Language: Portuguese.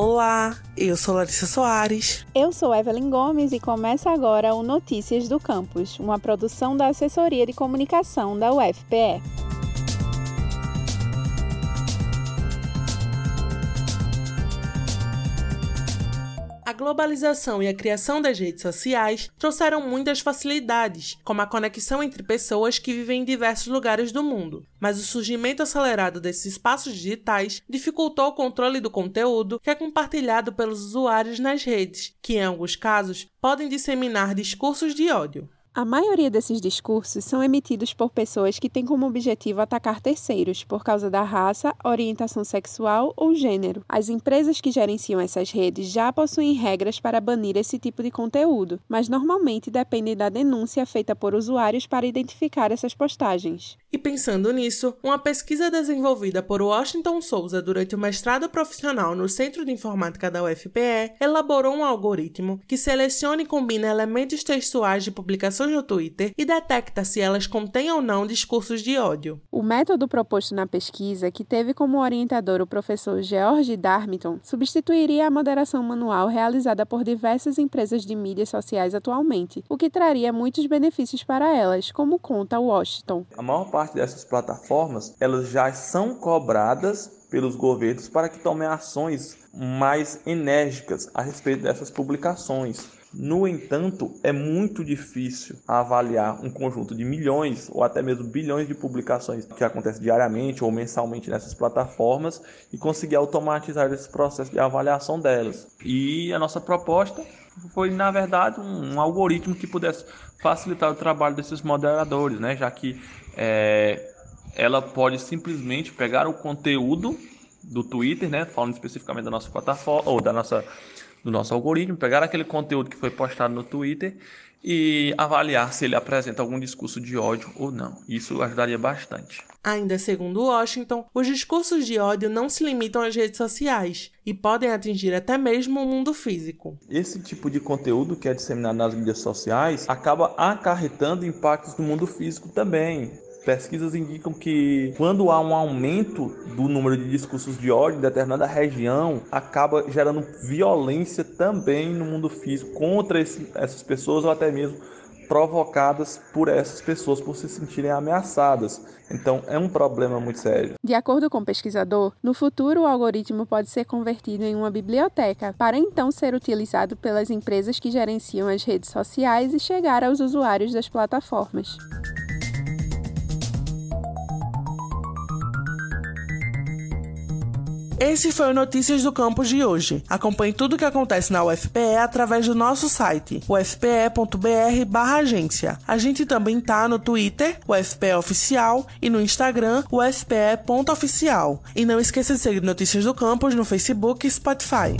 Olá, eu sou Larissa Soares. Eu sou Evelyn Gomes e começa agora o Notícias do Campus, uma produção da Assessoria de Comunicação da UFPE. A globalização e a criação das redes sociais trouxeram muitas facilidades, como a conexão entre pessoas que vivem em diversos lugares do mundo. Mas o surgimento acelerado desses espaços digitais dificultou o controle do conteúdo que é compartilhado pelos usuários nas redes, que em alguns casos podem disseminar discursos de ódio. A maioria desses discursos são emitidos por pessoas que têm como objetivo atacar terceiros por causa da raça, orientação sexual ou gênero. As empresas que gerenciam essas redes já possuem regras para banir esse tipo de conteúdo, mas normalmente dependem da denúncia feita por usuários para identificar essas postagens. E pensando nisso, uma pesquisa desenvolvida por Washington Souza durante o mestrado profissional no Centro de Informática da UFPE elaborou um algoritmo que seleciona e combina elementos textuais de publicações no Twitter e detecta se elas contêm ou não discursos de ódio. O método proposto na pesquisa, que teve como orientador o professor George Darmiton, substituiria a moderação manual realizada por diversas empresas de mídias sociais atualmente, o que traria muitos benefícios para elas, como conta Washington. A maior parte dessas plataformas, elas já são cobradas pelos governos para que tomem ações mais enérgicas a respeito dessas publicações. No entanto, é muito difícil avaliar um conjunto de milhões ou até mesmo bilhões de publicações que acontecem diariamente ou mensalmente nessas plataformas e conseguir automatizar esse processo de avaliação delas. E a nossa proposta foi, na verdade, um, um algoritmo que pudesse facilitar o trabalho desses moderadores, né? já que é, ela pode simplesmente pegar o conteúdo do Twitter, né? falando especificamente da nossa plataforma ou da nossa, do nosso algoritmo, pegar aquele conteúdo que foi postado no Twitter e avaliar se ele apresenta algum discurso de ódio ou não. Isso ajudaria bastante. Ainda segundo Washington, os discursos de ódio não se limitam às redes sociais e podem atingir até mesmo o mundo físico. Esse tipo de conteúdo que é disseminado nas mídias sociais acaba acarretando impactos no mundo físico também. Pesquisas indicam que quando há um aumento do número de discursos de ódio em determinada região, acaba gerando violência também no mundo físico contra esse, essas pessoas ou até mesmo provocadas por essas pessoas por se sentirem ameaçadas. Então é um problema muito sério. De acordo com o pesquisador, no futuro o algoritmo pode ser convertido em uma biblioteca para então ser utilizado pelas empresas que gerenciam as redes sociais e chegar aos usuários das plataformas. Esse foi o Notícias do Campus de hoje. Acompanhe tudo o que acontece na UFPE através do nosso site, ufpe.br/agência. A gente também tá no Twitter, UFPE Oficial, e no Instagram, ufpe.oficial. E não esqueça de seguir Notícias do Campus no Facebook e Spotify.